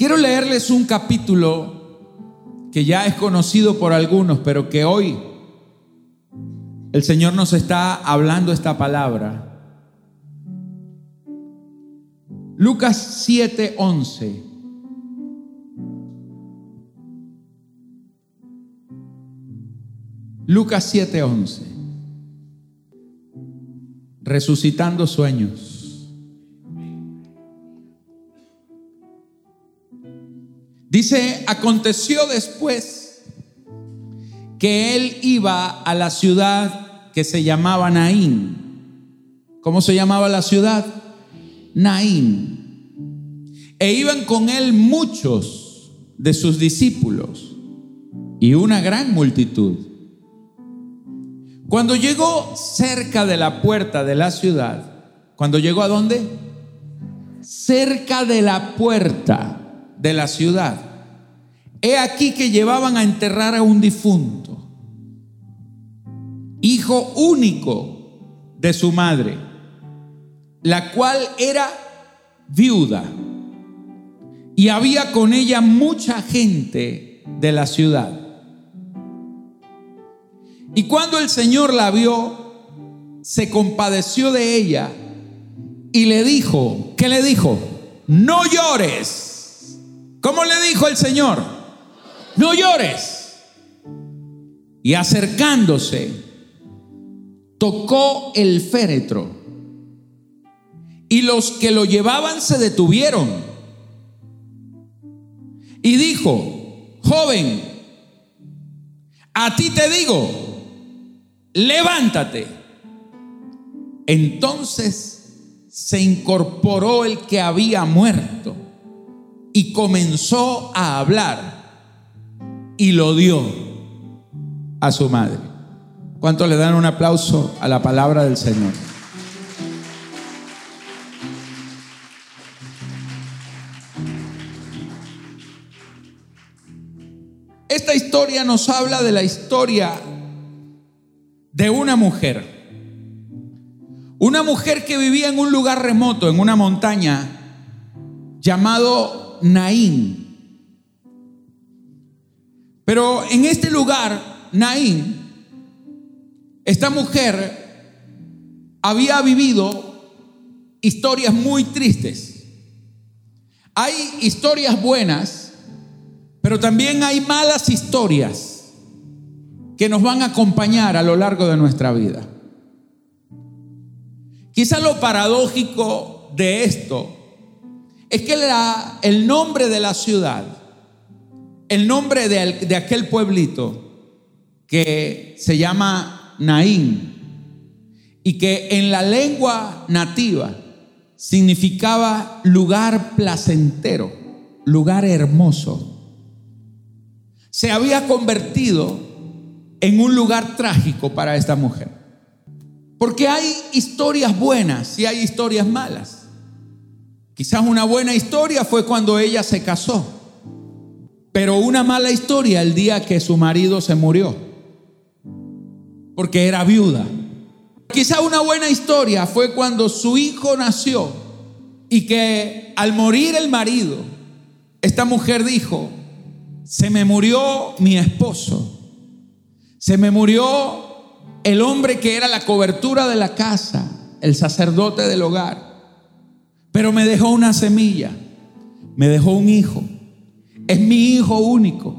Quiero leerles un capítulo que ya es conocido por algunos, pero que hoy el Señor nos está hablando esta palabra. Lucas 7:11. Lucas 7:11. Resucitando sueños. Dice, aconteció después que él iba a la ciudad que se llamaba Naín. ¿Cómo se llamaba la ciudad? Naín. E iban con él muchos de sus discípulos y una gran multitud. Cuando llegó cerca de la puerta de la ciudad, cuando llegó a dónde? Cerca de la puerta de la ciudad. He aquí que llevaban a enterrar a un difunto, hijo único de su madre, la cual era viuda. Y había con ella mucha gente de la ciudad. Y cuando el Señor la vio, se compadeció de ella y le dijo, ¿qué le dijo? No llores. ¿Cómo le dijo el Señor? No llores. Y acercándose, tocó el féretro. Y los que lo llevaban se detuvieron. Y dijo, joven, a ti te digo, levántate. Entonces se incorporó el que había muerto y comenzó a hablar y lo dio a su madre. ¿Cuánto le dan un aplauso a la palabra del Señor? Esta historia nos habla de la historia de una mujer. Una mujer que vivía en un lugar remoto, en una montaña, llamado Naín. Pero en este lugar, Naín, esta mujer había vivido historias muy tristes. Hay historias buenas, pero también hay malas historias que nos van a acompañar a lo largo de nuestra vida. Quizá lo paradójico de esto es que el nombre de la ciudad, el nombre de, de aquel pueblito que se llama Naín y que en la lengua nativa significaba lugar placentero, lugar hermoso, se había convertido en un lugar trágico para esta mujer. Porque hay historias buenas y hay historias malas. Quizás una buena historia fue cuando ella se casó, pero una mala historia el día que su marido se murió, porque era viuda. Quizás una buena historia fue cuando su hijo nació y que al morir el marido, esta mujer dijo, se me murió mi esposo, se me murió el hombre que era la cobertura de la casa, el sacerdote del hogar, pero me dejó una semilla, me dejó un hijo, es mi hijo único.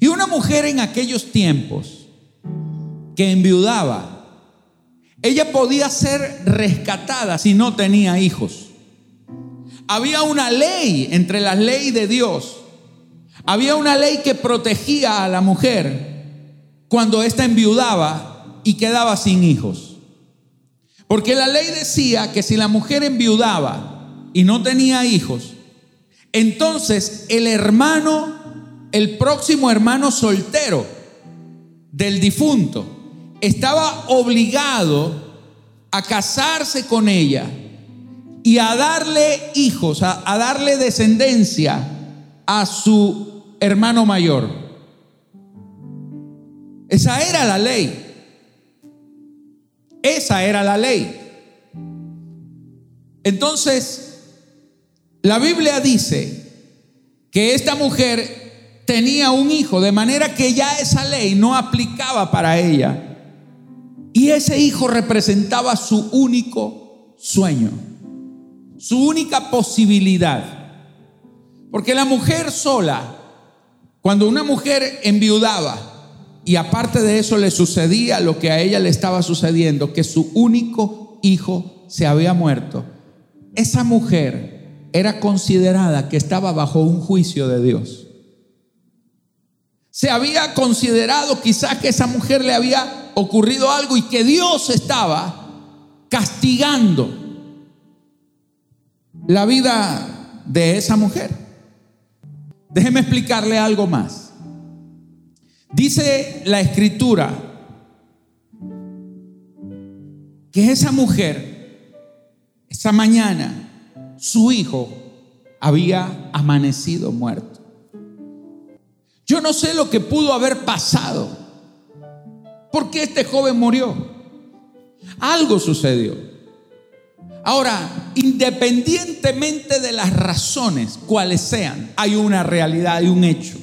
Y una mujer en aquellos tiempos que enviudaba, ella podía ser rescatada si no tenía hijos. Había una ley entre las leyes de Dios. Había una ley que protegía a la mujer cuando ésta enviudaba y quedaba sin hijos. Porque la ley decía que si la mujer enviudaba y no tenía hijos, entonces el hermano, el próximo hermano soltero del difunto, estaba obligado a casarse con ella y a darle hijos, a, a darle descendencia a su hermano mayor. Esa era la ley. Esa era la ley. Entonces, la Biblia dice que esta mujer tenía un hijo, de manera que ya esa ley no aplicaba para ella. Y ese hijo representaba su único sueño, su única posibilidad. Porque la mujer sola, cuando una mujer enviudaba, y aparte de eso le sucedía lo que a ella le estaba sucediendo, que su único hijo se había muerto, esa mujer era considerada que estaba bajo un juicio de Dios. Se había considerado quizás que esa mujer le había ocurrido algo y que Dios estaba castigando la vida de esa mujer. Déjeme explicarle algo más. Dice la escritura que esa mujer, esa mañana, su hijo había amanecido muerto. Yo no sé lo que pudo haber pasado. ¿Por qué este joven murió? Algo sucedió. Ahora, independientemente de las razones, cuales sean, hay una realidad, hay un hecho.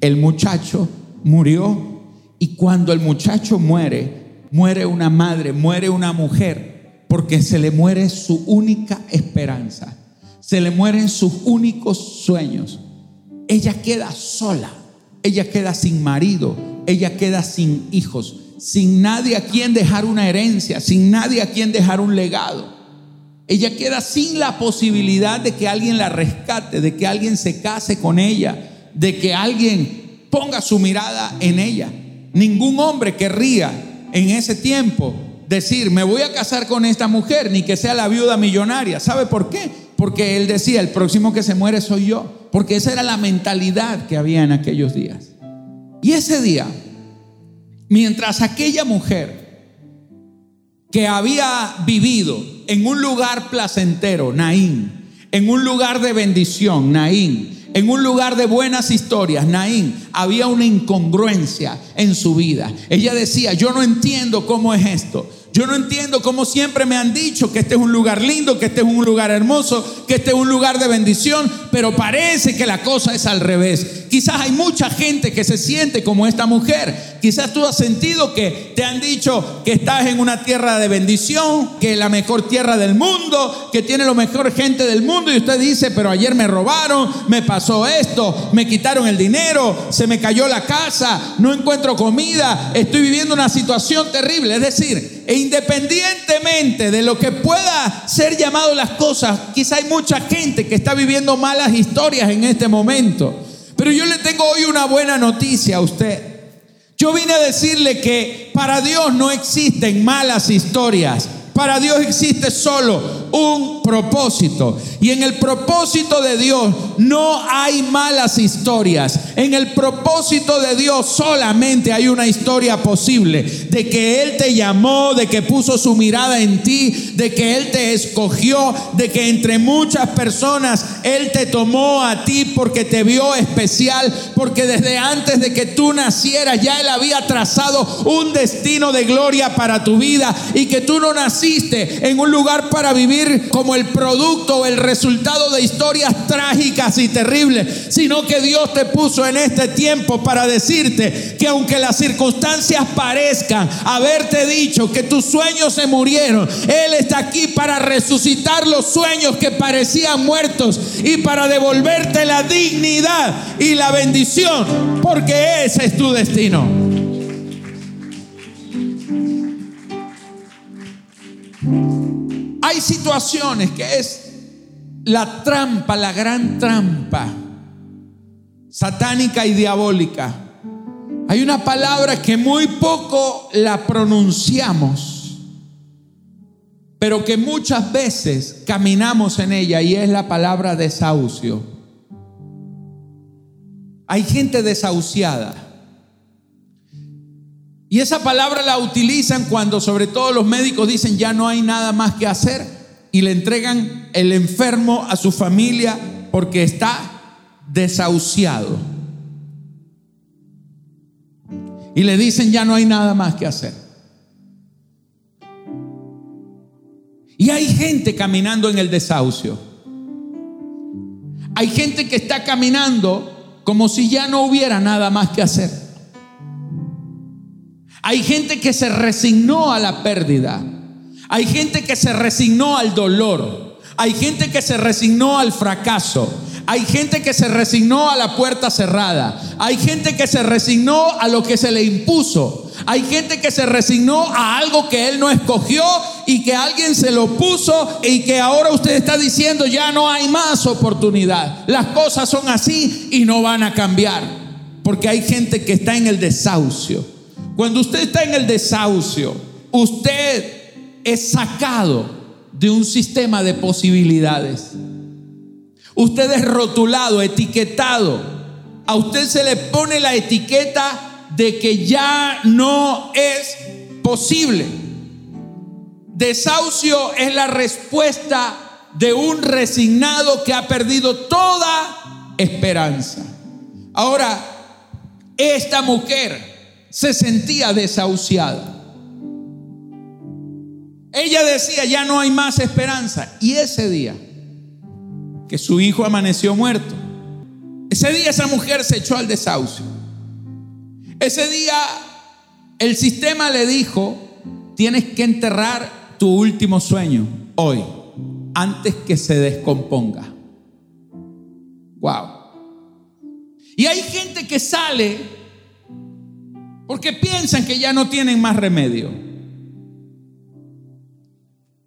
El muchacho murió y cuando el muchacho muere, muere una madre, muere una mujer, porque se le muere su única esperanza, se le mueren sus únicos sueños. Ella queda sola ella queda sin marido, ella queda sin hijos, sin nadie a quien dejar una herencia, sin nadie a quien dejar un legado. Ella queda sin la posibilidad de que alguien la rescate, de que alguien se case con ella, de que alguien ponga su mirada en ella. Ningún hombre querría en ese tiempo decir, me voy a casar con esta mujer, ni que sea la viuda millonaria. ¿Sabe por qué? Porque él decía, el próximo que se muere soy yo porque esa era la mentalidad que había en aquellos días. Y ese día, mientras aquella mujer que había vivido en un lugar placentero, Naín, en un lugar de bendición, Naín, en un lugar de buenas historias, Naín, había una incongruencia en su vida. Ella decía, yo no entiendo cómo es esto. Yo no entiendo cómo siempre me han dicho que este es un lugar lindo, que este es un lugar hermoso, que este es un lugar de bendición, pero parece que la cosa es al revés. Quizás hay mucha gente que se siente como esta mujer. Quizás tú has sentido que te han dicho que estás en una tierra de bendición, que es la mejor tierra del mundo, que tiene lo mejor gente del mundo y usted dice, pero ayer me robaron, me pasó esto, me quitaron el dinero, se me cayó la casa, no encuentro comida, estoy viviendo una situación terrible. Es decir, e independientemente de lo que pueda ser llamado las cosas, quizá hay mucha gente que está viviendo malas historias en este momento. Pero yo le tengo hoy una buena noticia a usted. Yo vine a decirle que para Dios no existen malas historias. Para Dios existe solo un propósito. Y en el propósito de Dios no hay malas historias. En el propósito de Dios solamente hay una historia posible. De que Él te llamó, de que puso su mirada en ti, de que Él te escogió, de que entre muchas personas Él te tomó a ti porque te vio especial, porque desde antes de que tú nacieras ya Él había trazado un destino de gloria para tu vida y que tú no naciste en un lugar para vivir como el producto o el resultado de historias trágicas y terribles, sino que Dios te puso en este tiempo para decirte que aunque las circunstancias parezcan haberte dicho que tus sueños se murieron, Él está aquí para resucitar los sueños que parecían muertos y para devolverte la dignidad y la bendición, porque ese es tu destino. Hay situaciones que es la trampa, la gran trampa satánica y diabólica. Hay una palabra que muy poco la pronunciamos, pero que muchas veces caminamos en ella y es la palabra desahucio. Hay gente desahuciada. Y esa palabra la utilizan cuando sobre todo los médicos dicen ya no hay nada más que hacer y le entregan el enfermo a su familia porque está desahuciado. Y le dicen ya no hay nada más que hacer. Y hay gente caminando en el desahucio. Hay gente que está caminando como si ya no hubiera nada más que hacer. Hay gente que se resignó a la pérdida. Hay gente que se resignó al dolor. Hay gente que se resignó al fracaso. Hay gente que se resignó a la puerta cerrada. Hay gente que se resignó a lo que se le impuso. Hay gente que se resignó a algo que él no escogió y que alguien se lo puso y que ahora usted está diciendo ya no hay más oportunidad. Las cosas son así y no van a cambiar. Porque hay gente que está en el desahucio. Cuando usted está en el desahucio, usted es sacado de un sistema de posibilidades. Usted es rotulado, etiquetado. A usted se le pone la etiqueta de que ya no es posible. Desahucio es la respuesta de un resignado que ha perdido toda esperanza. Ahora, esta mujer se sentía desahuciada. Ella decía, ya no hay más esperanza. Y ese día, que su hijo amaneció muerto. Ese día esa mujer se echó al desahucio. Ese día el sistema le dijo, tienes que enterrar tu último sueño hoy, antes que se descomponga. Wow. Y hay gente que sale porque piensan que ya no tienen más remedio.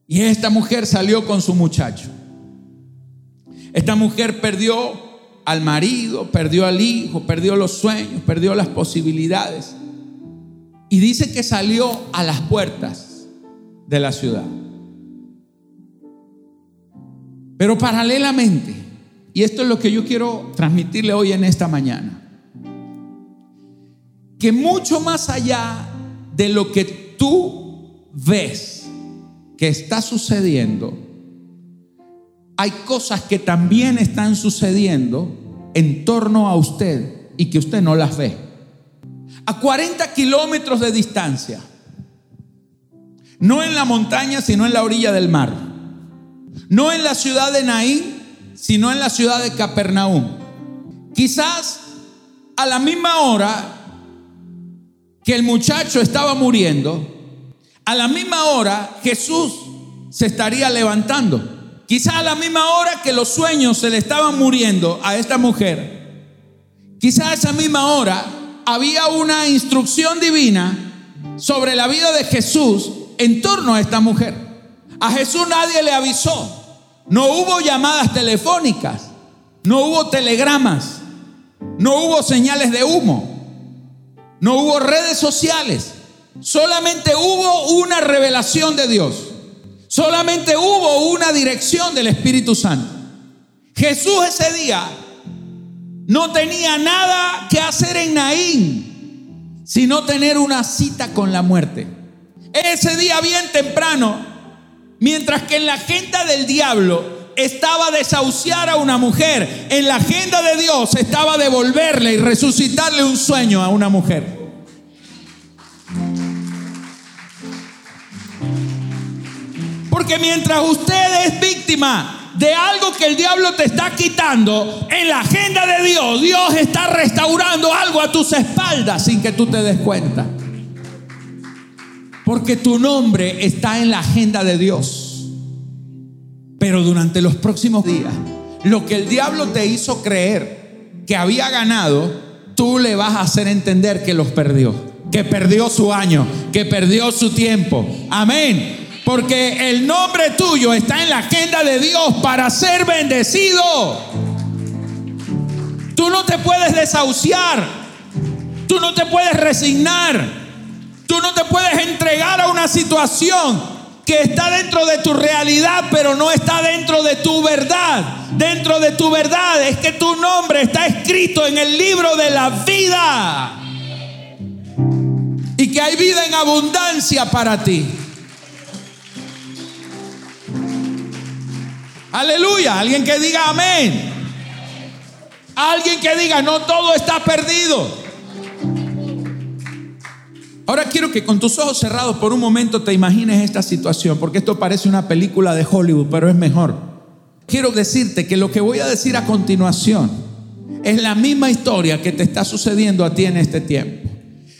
Y esta mujer salió con su muchacho. Esta mujer perdió al marido, perdió al hijo, perdió los sueños, perdió las posibilidades. Y dice que salió a las puertas de la ciudad. Pero paralelamente, y esto es lo que yo quiero transmitirle hoy en esta mañana, que mucho más allá de lo que tú ves que está sucediendo, hay cosas que también están sucediendo en torno a usted y que usted no las ve. A 40 kilómetros de distancia, no en la montaña, sino en la orilla del mar, no en la ciudad de Naín, sino en la ciudad de Capernaum. Quizás a la misma hora que el muchacho estaba muriendo, a la misma hora Jesús se estaría levantando. Quizá a la misma hora que los sueños se le estaban muriendo a esta mujer, quizá a esa misma hora había una instrucción divina sobre la vida de Jesús en torno a esta mujer. A Jesús nadie le avisó. No hubo llamadas telefónicas, no hubo telegramas, no hubo señales de humo, no hubo redes sociales. Solamente hubo una revelación de Dios. Solamente hubo una dirección del Espíritu Santo. Jesús ese día no tenía nada que hacer en Naín, sino tener una cita con la muerte. Ese día bien temprano, mientras que en la agenda del diablo estaba desahuciar a una mujer, en la agenda de Dios estaba devolverle y resucitarle un sueño a una mujer. Porque mientras usted es víctima de algo que el diablo te está quitando, en la agenda de Dios, Dios está restaurando algo a tus espaldas sin que tú te des cuenta. Porque tu nombre está en la agenda de Dios. Pero durante los próximos días, lo que el diablo te hizo creer que había ganado, tú le vas a hacer entender que los perdió, que perdió su año, que perdió su tiempo. Amén. Porque el nombre tuyo está en la agenda de Dios para ser bendecido. Tú no te puedes desahuciar. Tú no te puedes resignar. Tú no te puedes entregar a una situación que está dentro de tu realidad, pero no está dentro de tu verdad. Dentro de tu verdad es que tu nombre está escrito en el libro de la vida. Y que hay vida en abundancia para ti. Aleluya. Alguien que diga amén. Alguien que diga, no todo está perdido. Ahora quiero que con tus ojos cerrados por un momento te imagines esta situación, porque esto parece una película de Hollywood, pero es mejor. quiero decirte que lo que voy a decir a continuación es la misma historia que te está sucediendo a ti en este tiempo.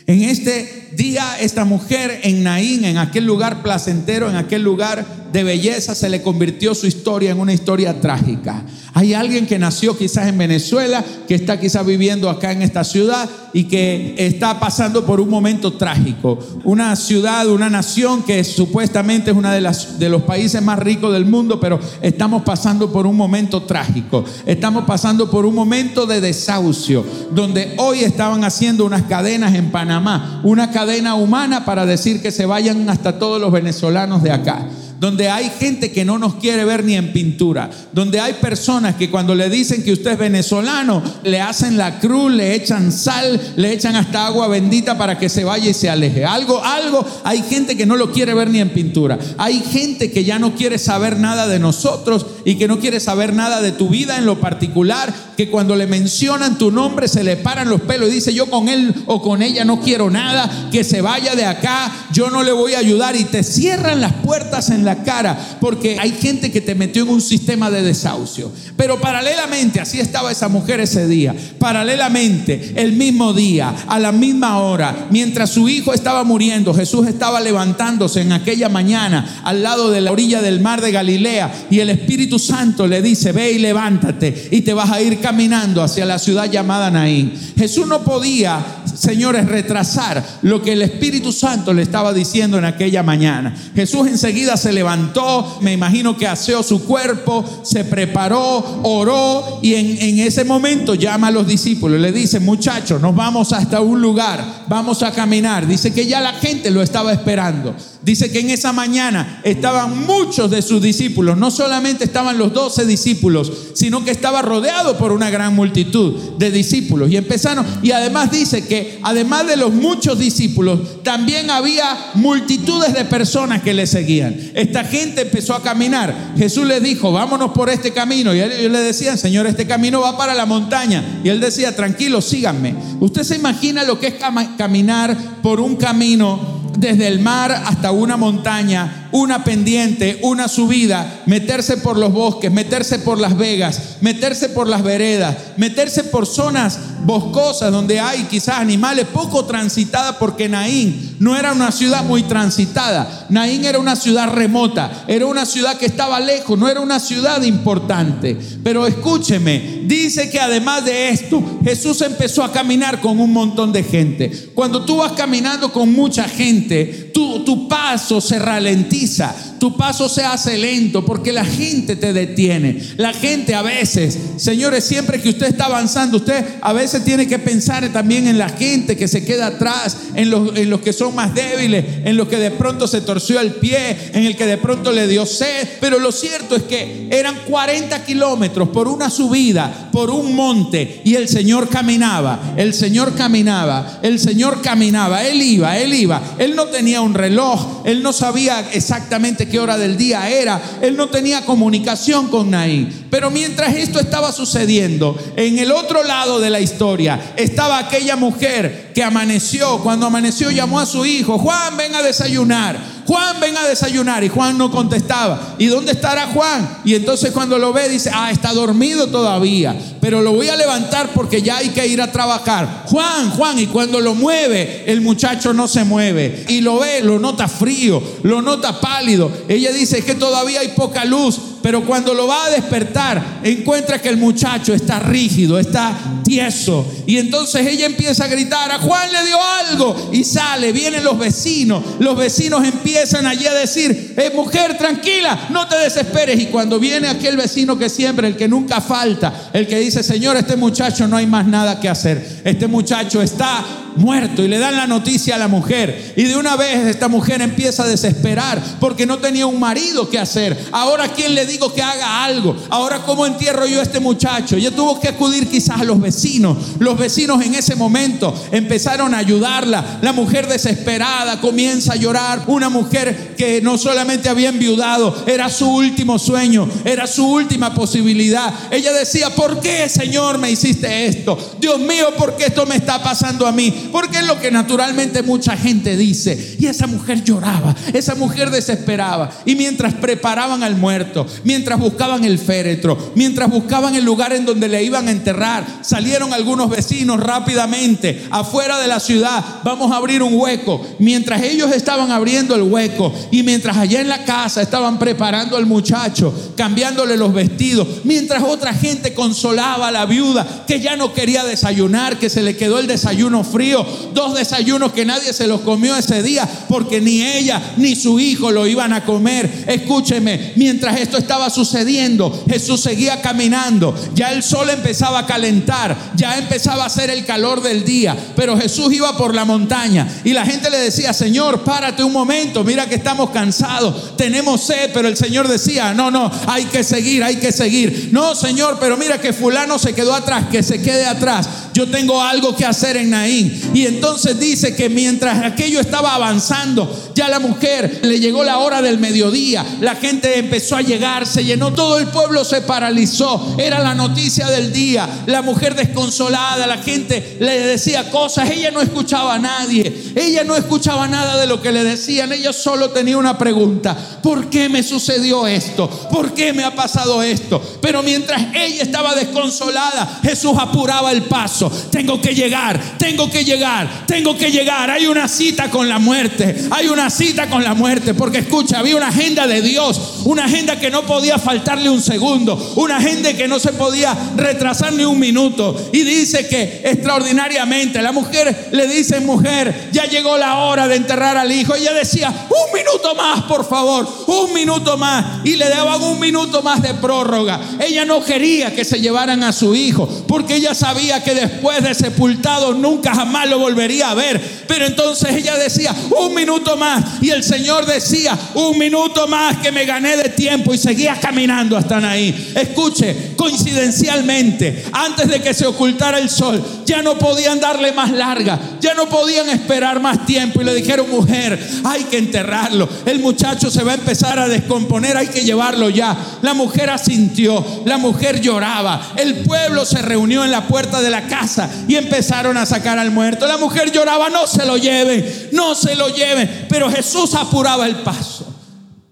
En este día, esta mujer en Naín, en aquel lugar placentero, en aquel lugar de belleza, se le convirtió su historia en una historia trágica. Hay alguien que nació quizás en Venezuela, que está quizás viviendo acá en esta ciudad y que está pasando por un momento trágico. Una ciudad, una nación que supuestamente es uno de, de los países más ricos del mundo, pero estamos pasando por un momento trágico. Estamos pasando por un momento de desahucio, donde hoy estaban haciendo unas cadenas en Panamá, una cadena humana para decir que se vayan hasta todos los venezolanos de acá donde hay gente que no nos quiere ver ni en pintura, donde hay personas que cuando le dicen que usted es venezolano, le hacen la cruz, le echan sal, le echan hasta agua bendita para que se vaya y se aleje. Algo, algo, hay gente que no lo quiere ver ni en pintura. Hay gente que ya no quiere saber nada de nosotros y que no quiere saber nada de tu vida en lo particular, que cuando le mencionan tu nombre se le paran los pelos y dice, yo con él o con ella no quiero nada, que se vaya de acá, yo no le voy a ayudar y te cierran las puertas en la cara porque hay gente que te metió en un sistema de desahucio. Pero paralelamente, así estaba esa mujer ese día, paralelamente, el mismo día, a la misma hora, mientras su hijo estaba muriendo, Jesús estaba levantándose en aquella mañana al lado de la orilla del mar de Galilea y el Espíritu Santo le dice, ve y levántate y te vas a ir caminando hacia la ciudad llamada Naín. Jesús no podía, señores, retrasar lo que el Espíritu Santo le estaba diciendo en aquella mañana. Jesús enseguida se levantó, me imagino que aseó su cuerpo, se preparó, oró y en, en ese momento llama a los discípulos. Le dice, muchachos, nos vamos hasta un lugar, vamos a caminar. Dice que ya la gente lo estaba esperando. Dice que en esa mañana estaban muchos de sus discípulos. No solamente estaban los doce discípulos, sino que estaba rodeado por una gran multitud de discípulos. Y empezaron, y además dice que además de los muchos discípulos, también había multitudes de personas que le seguían. Esta gente empezó a caminar. Jesús les dijo, vámonos por este camino. Y ellos le decían, Señor, este camino va para la montaña. Y él decía, tranquilo, síganme. Usted se imagina lo que es caminar por un camino desde el mar hasta una montaña, una pendiente, una subida, meterse por los bosques, meterse por las vegas, meterse por las veredas, meterse por zonas boscosas donde hay quizás animales poco transitadas porque Naín no era una ciudad muy transitada. Naín era una ciudad remota, era una ciudad que estaba lejos, no era una ciudad importante. Pero escúcheme, dice que además de esto, Jesús empezó a caminar con un montón de gente. Cuando tú vas caminando con mucha gente, tu, paso se ralentiza, tu paso se hace lento porque la gente te detiene. La gente a veces, señores, siempre que usted está avanzando, usted a veces tiene que pensar también en la gente que se queda atrás, en los, en los que son más débiles, en los que de pronto se torció el pie, en el que de pronto le dio sed. Pero lo cierto es que eran 40 kilómetros por una subida, por un monte, y el Señor caminaba, el Señor caminaba, el Señor caminaba, Él iba, Él iba. Él no tenía un reloj, Él no sabía exactamente qué hora del día era, Él no tenía comunicación con Naín. Pero mientras esto estaba sucediendo, en el otro lado de la historia estaba aquella mujer que amaneció. Cuando amaneció llamó a su hijo, Juan, ven a desayunar. Juan, ven a desayunar. Y Juan no contestaba. ¿Y dónde estará Juan? Y entonces cuando lo ve dice, ah, está dormido todavía. Pero lo voy a levantar porque ya hay que ir a trabajar. Juan, Juan. Y cuando lo mueve, el muchacho no se mueve. Y lo ve, lo nota frío, lo nota pálido. Ella dice que todavía hay poca luz. Pero cuando lo va a despertar, encuentra que el muchacho está rígido, está tieso. Y entonces ella empieza a gritar, a Juan le dio algo. Y sale, vienen los vecinos. Los vecinos empiezan allí a decir, eh, mujer, tranquila, no te desesperes. Y cuando viene aquel vecino que siempre, el que nunca falta, el que dice, Señor, este muchacho no hay más nada que hacer. Este muchacho está muerto y le dan la noticia a la mujer. Y de una vez esta mujer empieza a desesperar porque no tenía un marido que hacer. Ahora, ¿quién le digo que haga algo? Ahora, ¿cómo entierro yo a este muchacho? Ella tuvo que acudir quizás a los vecinos. Los vecinos en ese momento empezaron a ayudarla. La mujer desesperada comienza a llorar. Una mujer que no solamente había enviudado, era su último sueño, era su última posibilidad. Ella decía, ¿por qué, Señor, me hiciste esto? Dios mío, ¿por qué esto me está pasando a mí? Porque es lo que naturalmente mucha gente dice. Y esa mujer lloraba, esa mujer desesperaba. Y mientras preparaban al muerto, mientras buscaban el féretro, mientras buscaban el lugar en donde le iban a enterrar, salieron algunos vecinos rápidamente afuera de la ciudad. Vamos a abrir un hueco. Mientras ellos estaban abriendo el hueco y mientras allá en la casa estaban preparando al muchacho, cambiándole los vestidos, mientras otra gente consolaba a la viuda que ya no quería desayunar, que se le quedó el desayuno frío, dos desayunos que nadie se los comió ese día porque ni ella ni su hijo lo iban a comer. Escúcheme, mientras esto estaba sucediendo, Jesús seguía caminando, ya el sol empezaba a calentar, ya empezaba a ser el calor del día, pero Jesús iba por la montaña y la gente le decía, Señor, párate un momento, mira que estamos cansados, tenemos sed, pero el Señor decía, no, no, hay que seguir, hay que seguir. No, Señor, pero mira que fulano se quedó atrás, que se quede atrás. Yo tengo algo que hacer en Naín. Y entonces dice que mientras aquello estaba avanzando, ya la mujer le llegó la hora del mediodía, la gente empezó a llegar, se llenó, todo el pueblo se paralizó, era la noticia del día, la mujer desconsolada, la gente le decía cosas, ella no escuchaba a nadie, ella no escuchaba nada de lo que le decían, ella solo tenía una pregunta, ¿por qué me sucedió esto? ¿Por qué me ha pasado esto? Pero mientras ella estaba desconsolada, Jesús apuraba el paso. Tengo que llegar, tengo que llegar, tengo que llegar. Hay una cita con la muerte, hay una cita con la muerte. Porque escucha, había una agenda de Dios, una agenda que no podía faltarle un segundo, una agenda que no se podía retrasar ni un minuto. Y dice que extraordinariamente la mujer le dice, mujer, ya llegó la hora de enterrar al hijo. Ella decía, un minuto más, por favor, un minuto más. Y le daban un minuto más de prórroga. Ella no quería que se llevaran a su hijo, porque ella sabía que después de sepultado nunca jamás lo volvería a ver. Pero entonces ella decía, un minuto más. Y el Señor decía, un minuto más que me gané de tiempo y seguía caminando hasta ahí. Escuche, coincidencialmente, antes de que se ocultara el sol, ya no podían darle más larga, ya no podían esperar más tiempo. Y le dijeron, mujer, hay que enterrarlo. El muchacho se va a empezar a descomponer, hay que llevarlo ya. La mujer asintió, la mujer lloraba. El pueblo se reunió en la puerta de la casa y empezaron a sacar al muerto. La mujer lloraba, no se lo lleven, no se lo lleven. Pero Jesús apuraba el paso.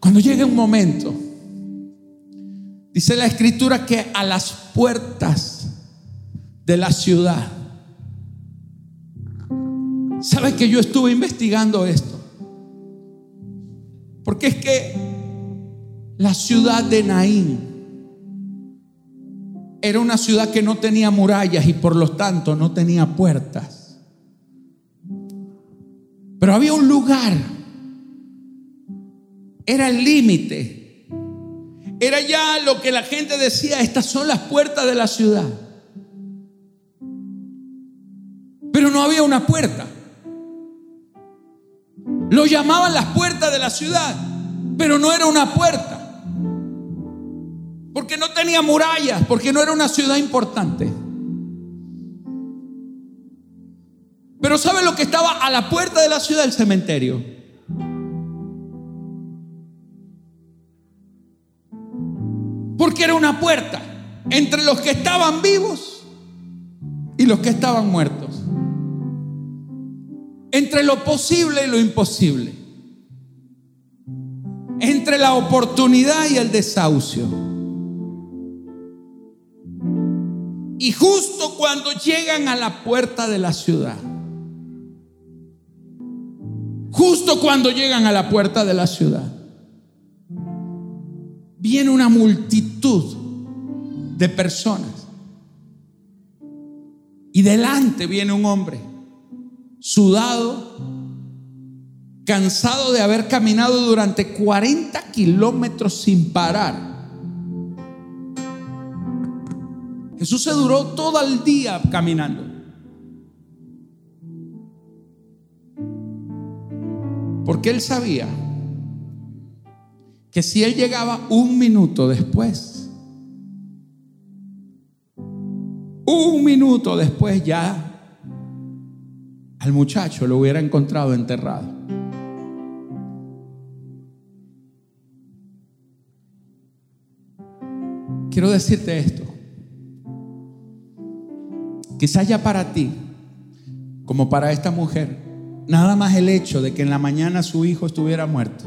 Cuando llegue un momento, dice la escritura que a las puertas de la ciudad, ¿sabe que yo estuve investigando esto? Porque es que la ciudad de Naín era una ciudad que no tenía murallas y por lo tanto no tenía puertas. Pero había un lugar, era el límite, era ya lo que la gente decía, estas son las puertas de la ciudad. Pero no había una puerta. Lo llamaban las puertas de la ciudad, pero no era una puerta. Porque no tenía murallas, porque no era una ciudad importante. Pero ¿sabe lo que estaba a la puerta de la ciudad? El cementerio. Porque era una puerta entre los que estaban vivos y los que estaban muertos. Entre lo posible y lo imposible. Entre la oportunidad y el desahucio. Y justo cuando llegan a la puerta de la ciudad, justo cuando llegan a la puerta de la ciudad, viene una multitud de personas. Y delante viene un hombre, sudado, cansado de haber caminado durante 40 kilómetros sin parar. Jesús se duró todo el día caminando. Porque él sabía que si él llegaba un minuto después, un minuto después ya al muchacho lo hubiera encontrado enterrado. Quiero decirte esto. Quizás ya para ti como para esta mujer, nada más el hecho de que en la mañana su hijo estuviera muerto,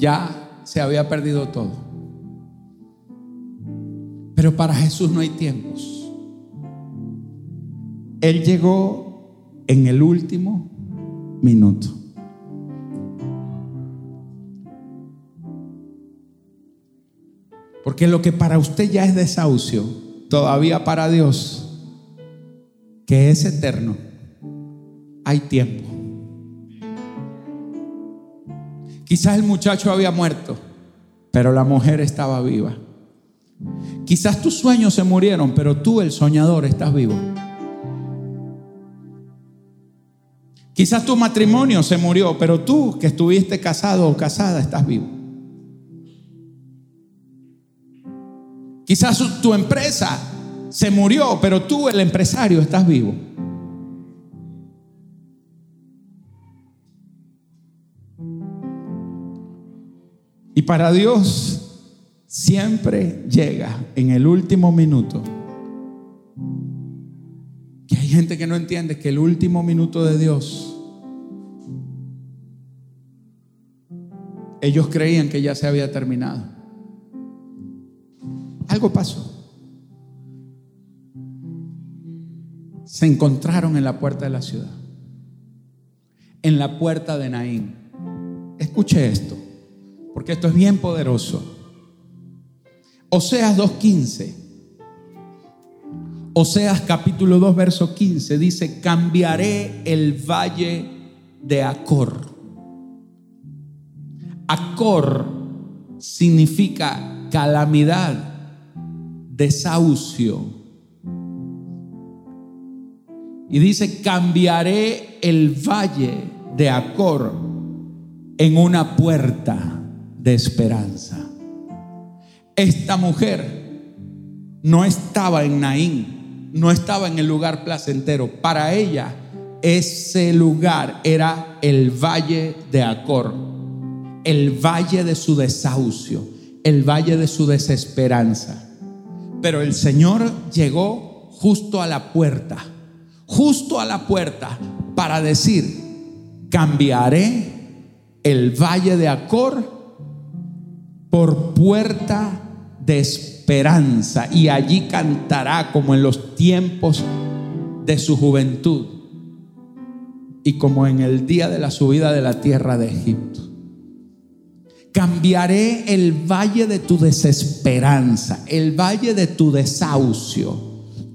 ya se había perdido todo. Pero para Jesús no hay tiempos. Él llegó en el último minuto. Porque lo que para usted ya es desahucio, todavía para Dios, que es eterno, hay tiempo. Quizás el muchacho había muerto, pero la mujer estaba viva. Quizás tus sueños se murieron, pero tú, el soñador, estás vivo. Quizás tu matrimonio se murió, pero tú que estuviste casado o casada estás vivo. Quizás tu empresa se murió, pero tú, el empresario, estás vivo. Para Dios siempre llega en el último minuto. Que hay gente que no entiende que el último minuto de Dios, ellos creían que ya se había terminado. Algo pasó. Se encontraron en la puerta de la ciudad, en la puerta de Naín. Escuche esto porque esto es bien poderoso. Oseas 2.15. Oseas capítulo 2, verso 15 dice, cambiaré el valle de Acor. Acor significa calamidad, desahucio. Y dice, cambiaré el valle de Acor en una puerta de esperanza. Esta mujer no estaba en Naín, no estaba en el lugar placentero. Para ella, ese lugar era el valle de Acor, el valle de su desahucio, el valle de su desesperanza. Pero el Señor llegó justo a la puerta, justo a la puerta, para decir, cambiaré el valle de Acor por puerta de esperanza y allí cantará como en los tiempos de su juventud y como en el día de la subida de la tierra de Egipto. Cambiaré el valle de tu desesperanza, el valle de tu desahucio.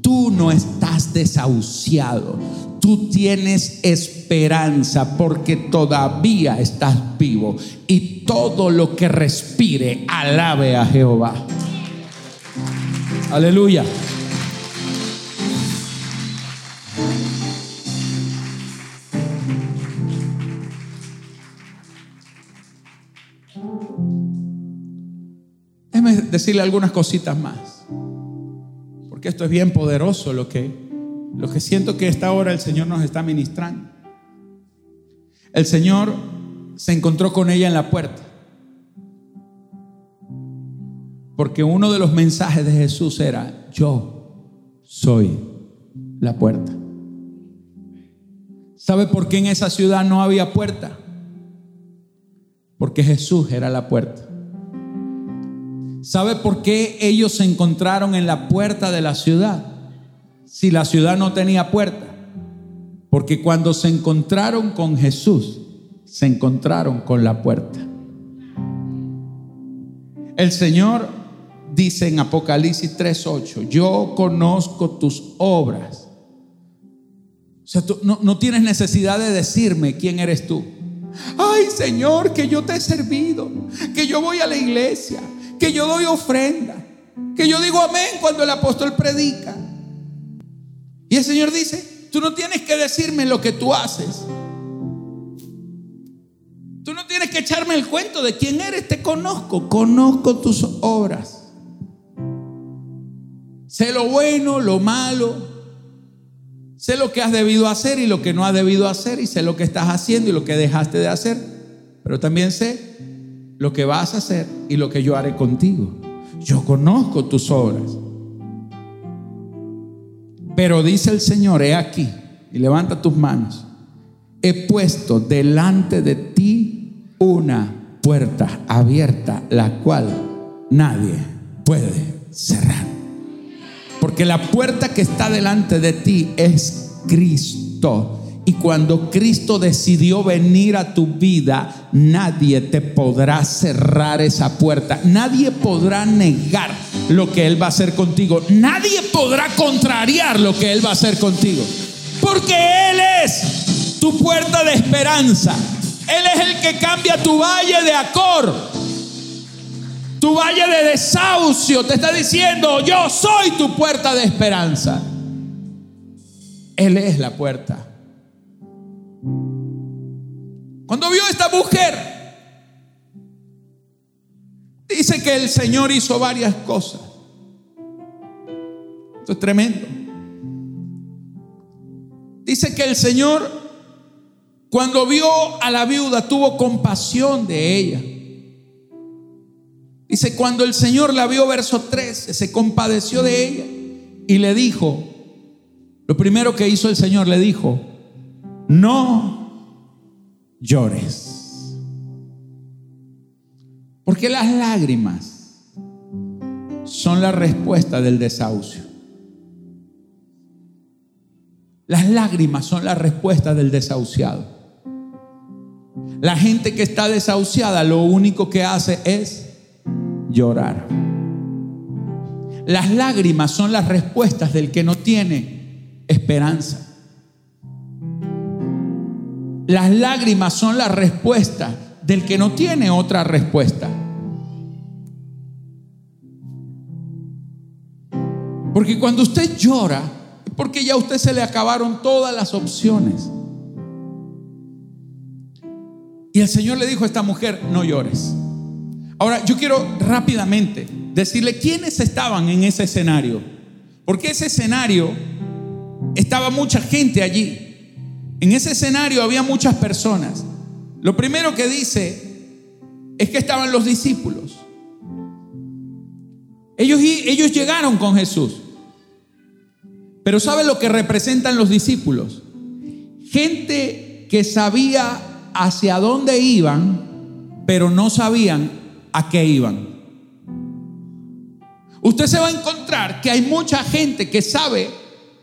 Tú no estás desahuciado, tú tienes esperanza porque todavía estás vivo y todo lo que respire alabe a Jehová. Aleluya. Decirle algunas cositas más, porque esto es bien poderoso lo que lo que siento que esta hora el Señor nos está ministrando. El Señor se encontró con ella en la puerta. Porque uno de los mensajes de Jesús era, yo soy la puerta. ¿Sabe por qué en esa ciudad no había puerta? Porque Jesús era la puerta. ¿Sabe por qué ellos se encontraron en la puerta de la ciudad? si la ciudad no tenía puerta? Porque cuando se encontraron con Jesús, se encontraron con la puerta. El Señor dice en Apocalipsis 3:8, yo conozco tus obras. O sea, tú no, no tienes necesidad de decirme quién eres tú. Ay, Señor, que yo te he servido, que yo voy a la iglesia, que yo doy ofrenda, que yo digo amén cuando el apóstol predica. Y el Señor dice, tú no tienes que decirme lo que tú haces. Tú no tienes que echarme el cuento de quién eres, te conozco, conozco tus obras. Sé lo bueno, lo malo. Sé lo que has debido hacer y lo que no has debido hacer. Y sé lo que estás haciendo y lo que dejaste de hacer. Pero también sé lo que vas a hacer y lo que yo haré contigo. Yo conozco tus obras. Pero dice el Señor, he aquí, y levanta tus manos, he puesto delante de ti una puerta abierta, la cual nadie puede cerrar. Porque la puerta que está delante de ti es Cristo. Y cuando Cristo decidió venir a tu vida, nadie te podrá cerrar esa puerta. Nadie podrá negar lo que Él va a hacer contigo. Nadie podrá contrariar lo que Él va a hacer contigo. Porque Él es tu puerta de esperanza. Él es el que cambia tu valle de acor. Tu valle de desahucio te está diciendo, yo soy tu puerta de esperanza. Él es la puerta. Cuando vio a esta mujer, dice que el Señor hizo varias cosas. Esto es tremendo. Dice que el Señor, cuando vio a la viuda, tuvo compasión de ella. Dice, cuando el Señor la vio, verso 13, se compadeció de ella y le dijo, lo primero que hizo el Señor le dijo, no llores. Porque las lágrimas son la respuesta del desahucio. Las lágrimas son la respuesta del desahuciado. La gente que está desahuciada lo único que hace es llorar. Las lágrimas son las respuestas del que no tiene esperanza. Las lágrimas son la respuesta del que no tiene otra respuesta. Porque cuando usted llora, es porque ya a usted se le acabaron todas las opciones. Y el Señor le dijo a esta mujer, no llores. Ahora, yo quiero rápidamente decirle quiénes estaban en ese escenario. Porque ese escenario estaba mucha gente allí. En ese escenario había muchas personas. Lo primero que dice es que estaban los discípulos. Ellos, ellos llegaron con Jesús. Pero ¿sabe lo que representan los discípulos? Gente que sabía hacia dónde iban, pero no sabían a qué iban. Usted se va a encontrar que hay mucha gente que sabe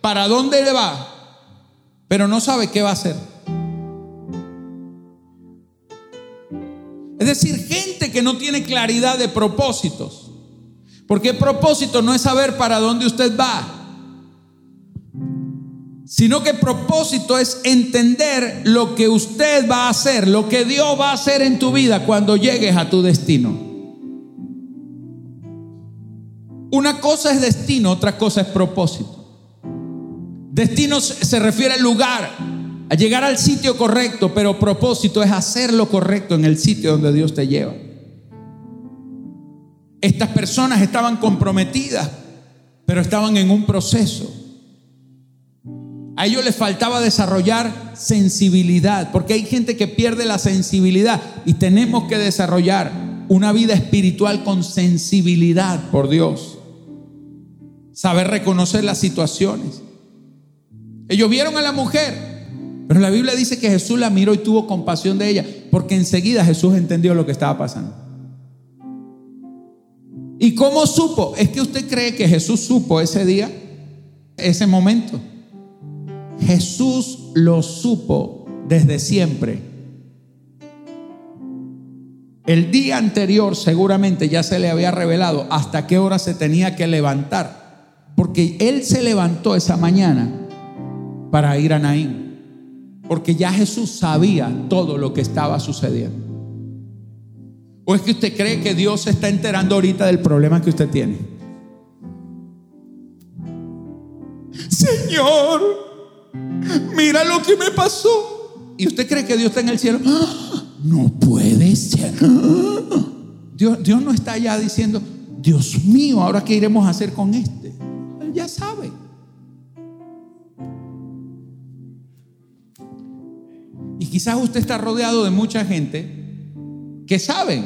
para dónde le va, pero no sabe qué va a hacer. Es decir, gente que no tiene claridad de propósitos. Porque el propósito no es saber para dónde usted va, sino que el propósito es entender lo que usted va a hacer, lo que Dios va a hacer en tu vida cuando llegues a tu destino. Una cosa es destino, otra cosa es propósito. Destino se refiere al lugar, a llegar al sitio correcto, pero propósito es hacer lo correcto en el sitio donde Dios te lleva. Estas personas estaban comprometidas, pero estaban en un proceso. A ellos les faltaba desarrollar sensibilidad, porque hay gente que pierde la sensibilidad y tenemos que desarrollar una vida espiritual con sensibilidad por Dios. Saber reconocer las situaciones. Ellos vieron a la mujer, pero la Biblia dice que Jesús la miró y tuvo compasión de ella, porque enseguida Jesús entendió lo que estaba pasando. ¿Y cómo supo? Es que usted cree que Jesús supo ese día, ese momento. Jesús lo supo desde siempre. El día anterior seguramente ya se le había revelado hasta qué hora se tenía que levantar, porque él se levantó esa mañana para ir a Naín. Porque ya Jesús sabía todo lo que estaba sucediendo. ¿O es que usted cree que Dios se está enterando ahorita del problema que usted tiene? Señor, mira lo que me pasó. ¿Y usted cree que Dios está en el cielo? ¡Ah! No puede ser. Dios, Dios no está allá diciendo, Dios mío, ahora qué iremos a hacer con este. Él ya sabe. Quizás usted está rodeado de mucha gente que saben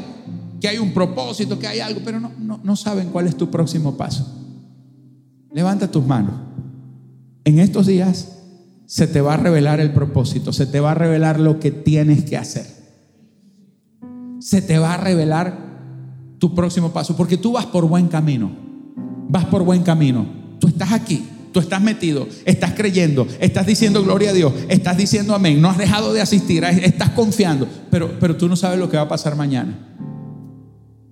que hay un propósito, que hay algo, pero no, no, saben cuál es tu próximo paso. Levanta tus manos. en estos días se te va a revelar el propósito, se te va a revelar lo que tienes que hacer. Se te va a revelar tu próximo paso, porque tú vas por buen camino. Vas por buen camino. Tú estás aquí, tú estás metido, estás creyendo, estás diciendo gloria a Dios, estás diciendo amén, no has dejado de asistir, estás confiando, pero, pero tú no sabes lo que va a pasar mañana.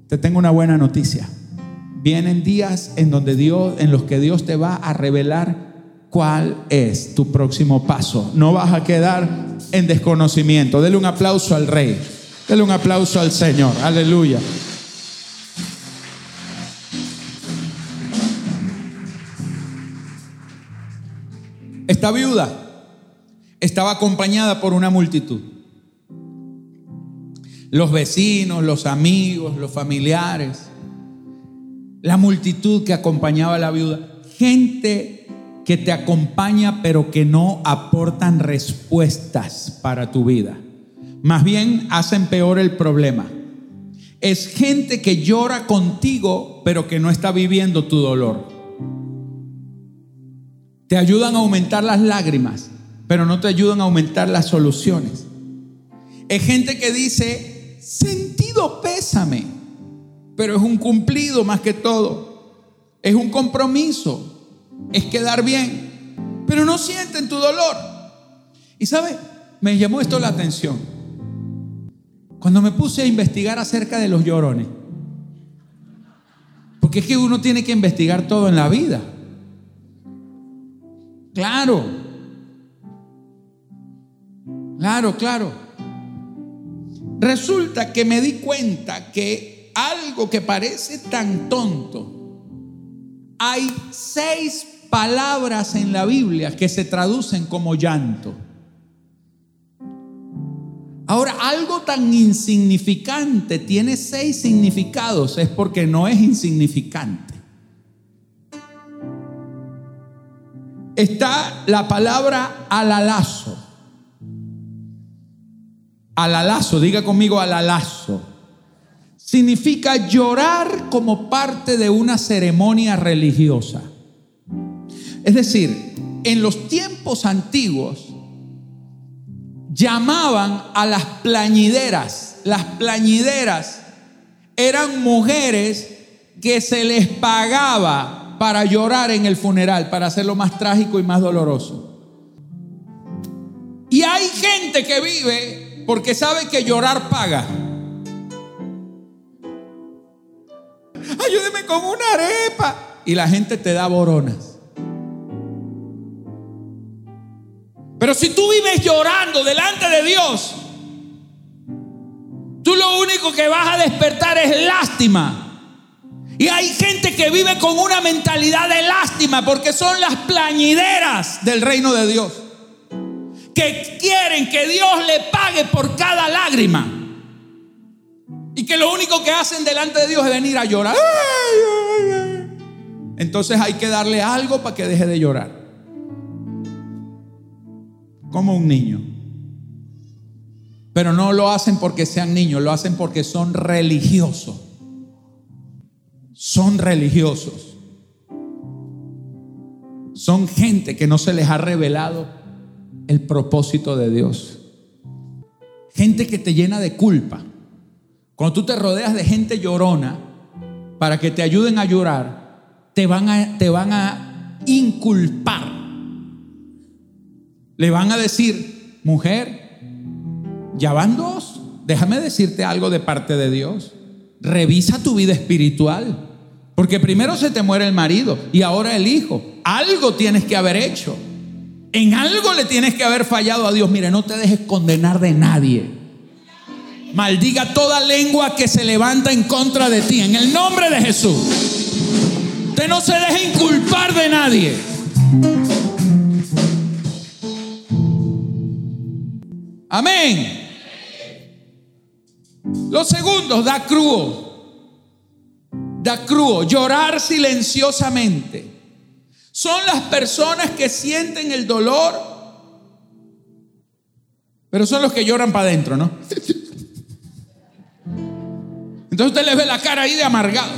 Te tengo una buena noticia. Vienen días en donde Dios, en los que Dios te va a revelar cuál es tu próximo paso. No vas a quedar en desconocimiento. Dele un aplauso al Rey. Dele un aplauso al Señor. Aleluya. Esta viuda estaba acompañada por una multitud. Los vecinos, los amigos, los familiares, la multitud que acompañaba a la viuda. Gente que te acompaña pero que no aportan respuestas para tu vida. Más bien hacen peor el problema. Es gente que llora contigo pero que no está viviendo tu dolor. Te ayudan a aumentar las lágrimas, pero no te ayudan a aumentar las soluciones. Es gente que dice, sentido pésame, pero es un cumplido más que todo. Es un compromiso, es quedar bien, pero no sienten tu dolor. Y sabe, me llamó esto la atención. Cuando me puse a investigar acerca de los llorones, porque es que uno tiene que investigar todo en la vida. Claro. Claro, claro. Resulta que me di cuenta que algo que parece tan tonto, hay seis palabras en la Biblia que se traducen como llanto. Ahora, algo tan insignificante tiene seis significados, es porque no es insignificante. Está la palabra alalazo. Alalazo, diga conmigo alalazo. Significa llorar como parte de una ceremonia religiosa. Es decir, en los tiempos antiguos llamaban a las plañideras. Las plañideras eran mujeres que se les pagaba para llorar en el funeral, para hacerlo más trágico y más doloroso. Y hay gente que vive porque sabe que llorar paga. Ayúdeme con una arepa. Y la gente te da boronas. Pero si tú vives llorando delante de Dios, tú lo único que vas a despertar es lástima. Y hay gente que vive con una mentalidad de lástima porque son las plañideras del reino de Dios. Que quieren que Dios le pague por cada lágrima. Y que lo único que hacen delante de Dios es venir a llorar. Entonces hay que darle algo para que deje de llorar. Como un niño. Pero no lo hacen porque sean niños, lo hacen porque son religiosos son religiosos. Son gente que no se les ha revelado el propósito de Dios. Gente que te llena de culpa. Cuando tú te rodeas de gente llorona para que te ayuden a llorar, te van a, te van a inculpar. Le van a decir, mujer, ya van dos. Déjame decirte algo de parte de Dios. Revisa tu vida espiritual. Porque primero se te muere el marido y ahora el hijo. Algo tienes que haber hecho. En algo le tienes que haber fallado a Dios. Mire, no te dejes condenar de nadie. Maldiga toda lengua que se levanta en contra de ti. En el nombre de Jesús. Usted no se deje inculpar de nadie. Amén. Los segundos da crudo dacruo, llorar silenciosamente. Son las personas que sienten el dolor, pero son los que lloran para adentro, ¿no? Entonces usted les ve la cara ahí de amargado.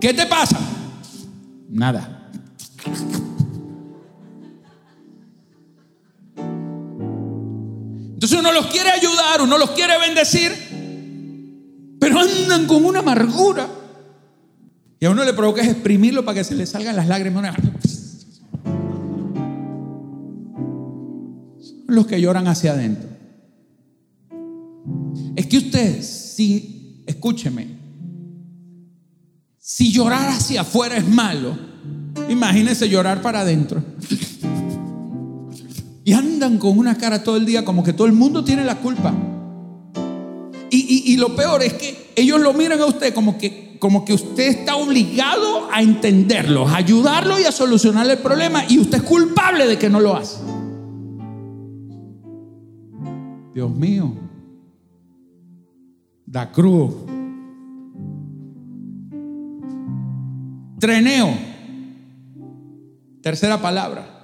¿Qué te pasa? Nada. Entonces uno los quiere ayudar, uno los quiere bendecir, pero andan con una amargura. Y a uno le provoca es exprimirlo para que se le salgan las lágrimas. Son los que lloran hacia adentro. Es que usted, si, escúcheme, si llorar hacia afuera es malo, imagínese llorar para adentro. Y andan con una cara todo el día como que todo el mundo tiene la culpa. Y, lo peor es que ellos lo miran a usted como que, como que usted está obligado a entenderlos, a ayudarlo y a solucionar el problema. Y usted es culpable de que no lo hace. Dios mío. Da cruz. Treneo. Tercera palabra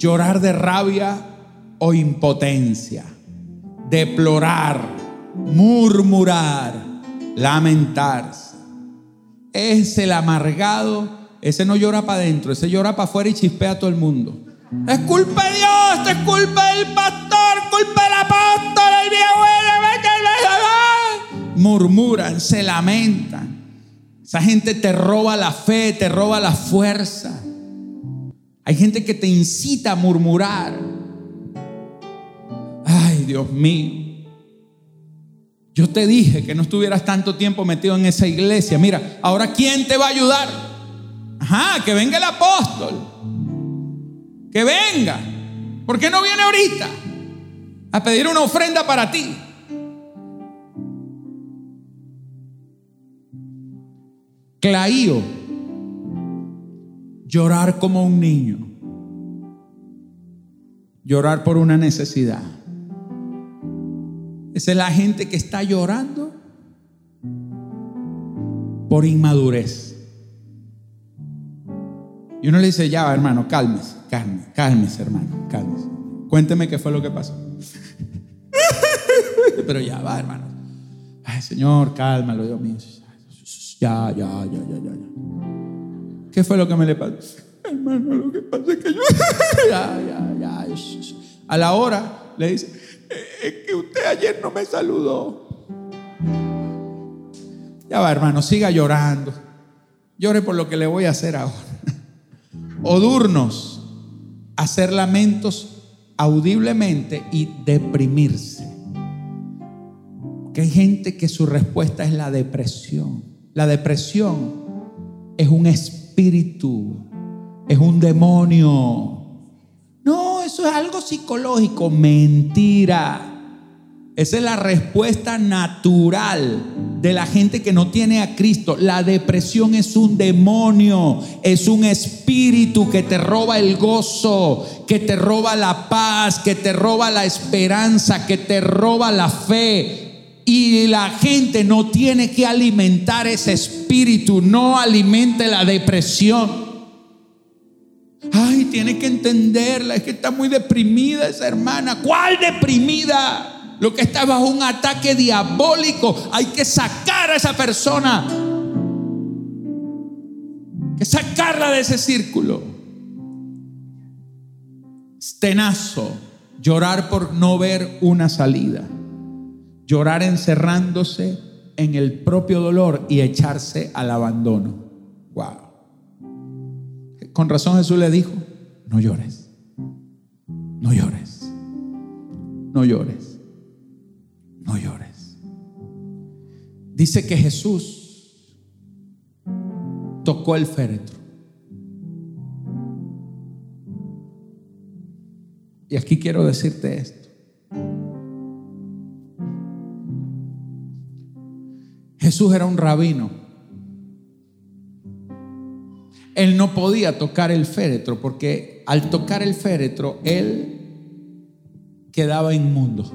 llorar de rabia o impotencia, deplorar, murmurar, lamentarse. Es el amargado, ese no llora para adentro, ese llora para afuera y chispea a todo el mundo. Es culpa de Dios, es culpa del pastor, culpa del apóstol, el viejo. Murmuran, se lamentan. Esa gente te roba la fe, te roba la fuerza. Hay gente que te incita a murmurar. Ay, Dios mío. Yo te dije que no estuvieras tanto tiempo metido en esa iglesia. Mira, ahora ¿quién te va a ayudar? Ajá, que venga el apóstol. Que venga. ¿Por qué no viene ahorita? A pedir una ofrenda para ti. Claío llorar como un niño, llorar por una necesidad. Esa es la gente que está llorando por inmadurez. Y uno le dice, ya, hermano, cálmese, cálmese, cálmese, hermano, cálmese. Cuénteme qué fue lo que pasó. Pero ya va, hermano. Ay, Señor, cálmalo, Dios mío. Ya, ya, ya, ya, ya. ya. ¿Qué fue lo que me le pasó? Hermano, lo que pasa es que yo. ya, ya, ya. A la hora le dice: Es que usted ayer no me saludó. Ya va, hermano, siga llorando. Llore por lo que le voy a hacer ahora. Odurnos, hacer lamentos audiblemente y deprimirse. Que hay gente que su respuesta es la depresión. La depresión es un espíritu espíritu, es un demonio. Eso es algo psicológico, mentira. Esa es la respuesta natural de la gente que no tiene a Cristo. La depresión es un demonio, es un espíritu que te roba el gozo, que te roba la paz, que te roba la esperanza, que te roba la fe. Y la gente no tiene que alimentar ese espíritu, no alimente la depresión. Ay, tiene que entenderla, es que está muy deprimida esa hermana. ¿Cuál deprimida? Lo que está bajo un ataque diabólico. Hay que sacar a esa persona. Que sacarla de ese círculo. Tenazo, llorar por no ver una salida llorar encerrándose en el propio dolor y echarse al abandono. Wow. Con razón Jesús le dijo, no llores, no llores, no llores, no llores. Dice que Jesús tocó el féretro. Y aquí quiero decirte esto. Jesús era un rabino. Él no podía tocar el féretro porque al tocar el féretro él quedaba inmundo.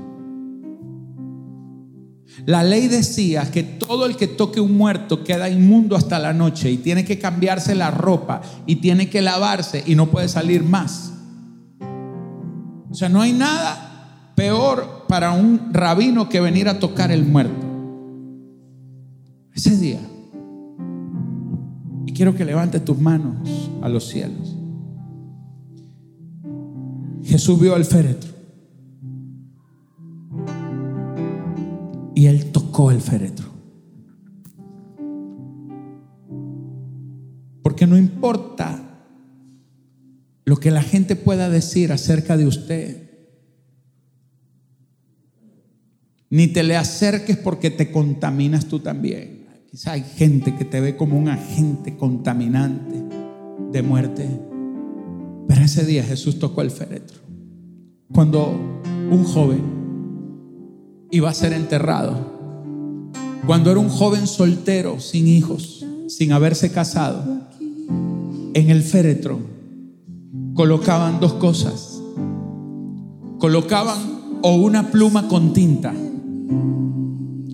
La ley decía que todo el que toque un muerto queda inmundo hasta la noche y tiene que cambiarse la ropa y tiene que lavarse y no puede salir más. O sea, no hay nada peor para un rabino que venir a tocar el muerto ese día quiero que levante tus manos a los cielos. Jesús vio al féretro. Y él tocó el féretro. Porque no importa lo que la gente pueda decir acerca de usted. Ni te le acerques porque te contaminas tú también. Quizá hay gente que te ve como un agente contaminante de muerte. Pero ese día Jesús tocó el féretro. Cuando un joven iba a ser enterrado, cuando era un joven soltero, sin hijos, sin haberse casado, en el féretro colocaban dos cosas. Colocaban o una pluma con tinta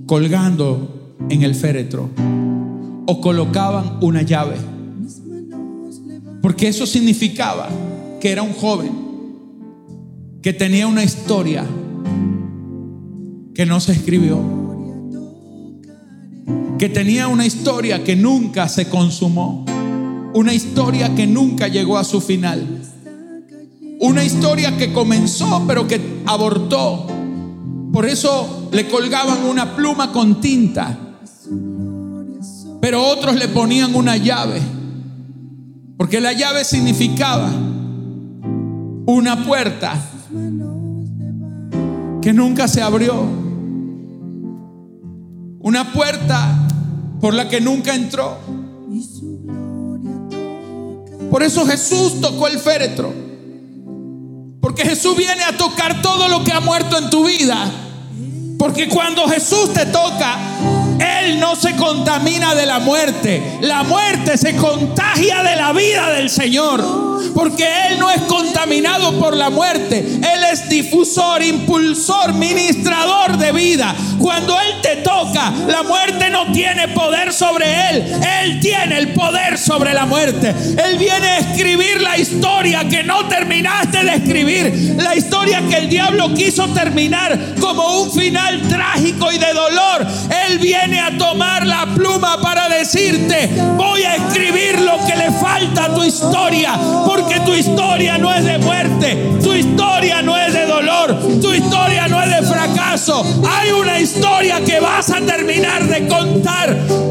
colgando en el féretro o colocaban una llave. Porque eso significaba que era un joven que tenía una historia que no se escribió, que tenía una historia que nunca se consumó, una historia que nunca llegó a su final, una historia que comenzó pero que abortó. Por eso le colgaban una pluma con tinta, pero otros le ponían una llave porque la llave significaba una puerta que nunca se abrió. Una puerta por la que nunca entró. Por eso Jesús tocó el féretro. Porque Jesús viene a tocar todo lo que ha muerto en tu vida. Porque cuando Jesús te toca, él no se contamina de la muerte. La muerte se contagia de la vida del Señor. Porque Él no es contaminado por la muerte. Él es difusor, impulsor, ministrador de vida. Cuando Él te toca, la muerte no tiene poder sobre Él. Él tiene el poder sobre la muerte. Él viene a escribir la historia que no terminaste de escribir. La historia que el diablo quiso terminar como un final trágico y de dolor. Él viene a tomar la pluma para decirte, voy a escribir lo que le falta a tu historia, porque tu historia no es de muerte, tu historia no es de dolor, tu historia no es de fracaso. Hay una historia que vas a terminar de contar con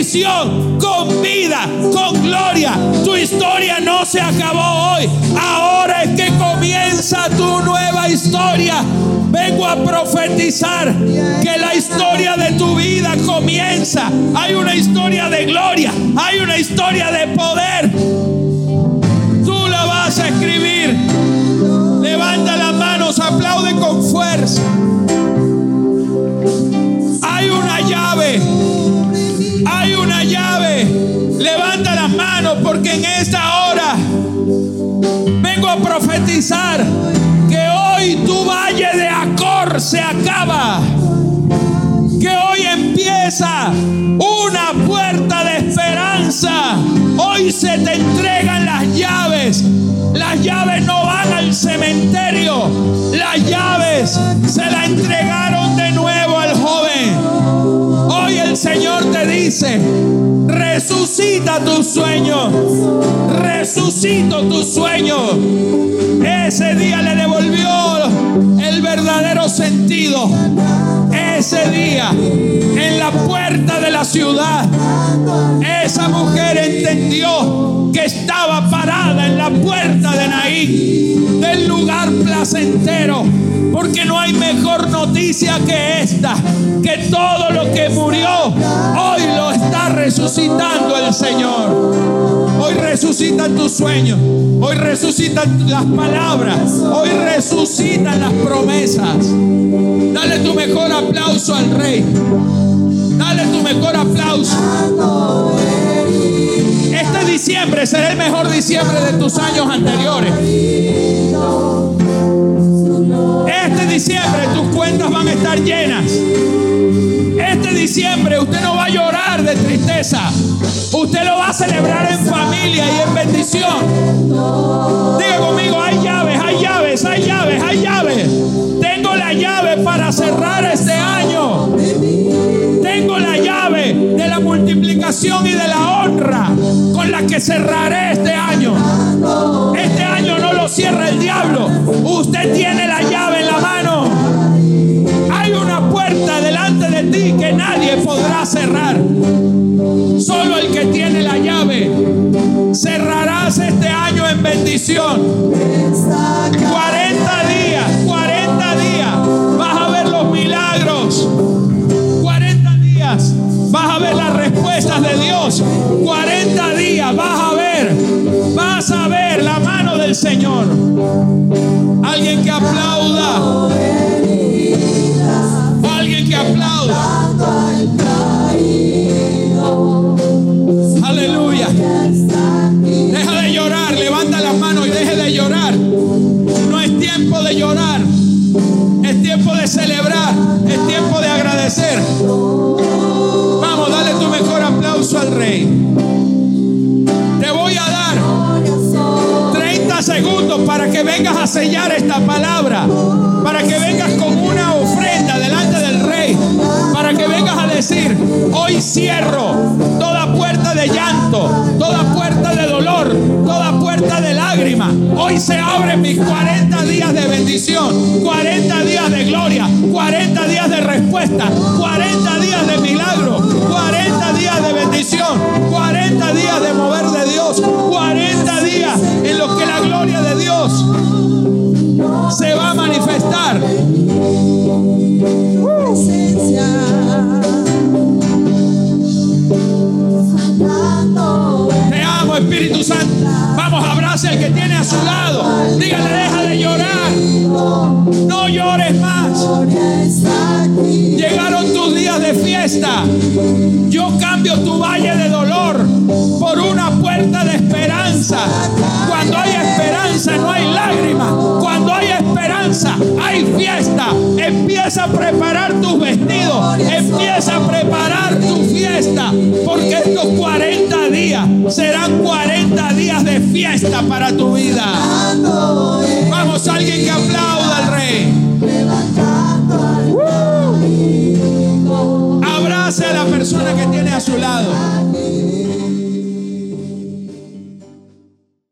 bendición, con vida, con gloria. Tu historia no se acabó hoy. Ahora es que comienza tu nueva historia. Vengo a profetizar que la historia de tu vida comienza. Hay una historia de gloria, hay una historia de poder. Tú la vas a escribir. Levanta las manos, aplaude con fuerza. Hay una llave. Hay una llave. Levanta las manos porque en esta hora vengo a profetizar que hoy tu valle de Acor se acaba. Que hoy empieza una puerta de esperanza. Hoy se te entregan las llaves. Las llaves no van al cementerio. Las llaves se la entregaron de nuevo al joven. Señor te dice, resucita tu sueño. Resucito tu sueño. Ese día le devolvió el verdadero sentido. Ese día, en la puerta de la ciudad, esa mujer entendió que estaba parada en la puerta de Naín, del lugar placentero. Porque no hay mejor noticia que esta, que todo lo que murió, hoy lo está resucitando el Señor. Hoy resucitan tus sueños, hoy resucitan las palabras, hoy resucitan las promesas. Dale tu mejor aplauso al Rey. Dale tu mejor aplauso. Este diciembre será el mejor diciembre de tus años anteriores. Diciembre tus cuentas van a estar llenas. Este diciembre usted no va a llorar de tristeza. Usted lo va a celebrar en familia y en bendición. Diga conmigo, hay llaves, hay llaves, hay llaves, hay llaves. Tengo la llave para cerrar este año. Tengo la llave de la multiplicación y de la honra con la que cerraré este año. Este año no lo cierra el diablo. Usted tiene la llave en la mano. nadie podrá cerrar. Solo el que tiene la llave. Cerrarás este año en bendición. 40 días, 40 días. Vas a ver los milagros. 40 días. Vas a ver las respuestas de Dios. 40 días. Vas a ver. Vas a ver la mano del Señor. Alguien que aplauda. Vamos, dale tu mejor aplauso al rey. Te voy a dar 30 segundos para que vengas a sellar esta palabra, para que vengas con una ofrenda delante del rey, para que vengas a decir, hoy cierro toda puerta de llanto, toda puerta Hoy se abren mis 40 días de bendición, 40 días de gloria, 40 días de respuesta, 40 días de milagro, 40 días de bendición, 40 días de mover de Dios, 40 días en los que la gloria de Dios se va a lado. Dígale, deja de llorar. No llores más. Llegaron tus días de fiesta. Yo cambio tu valle de dolor por una puerta de esperanza. Cuando hay esperanza no hay lágrimas. Cuando hay esperanza hay fiesta. Empieza a preparar tus vestidos. Empieza a preparar tu fiesta. Porque estos 40 días serán 40 días de fiesta para tu vida. Vamos, alguien que aplauda al rey. Abrace a la persona que tiene a su lado.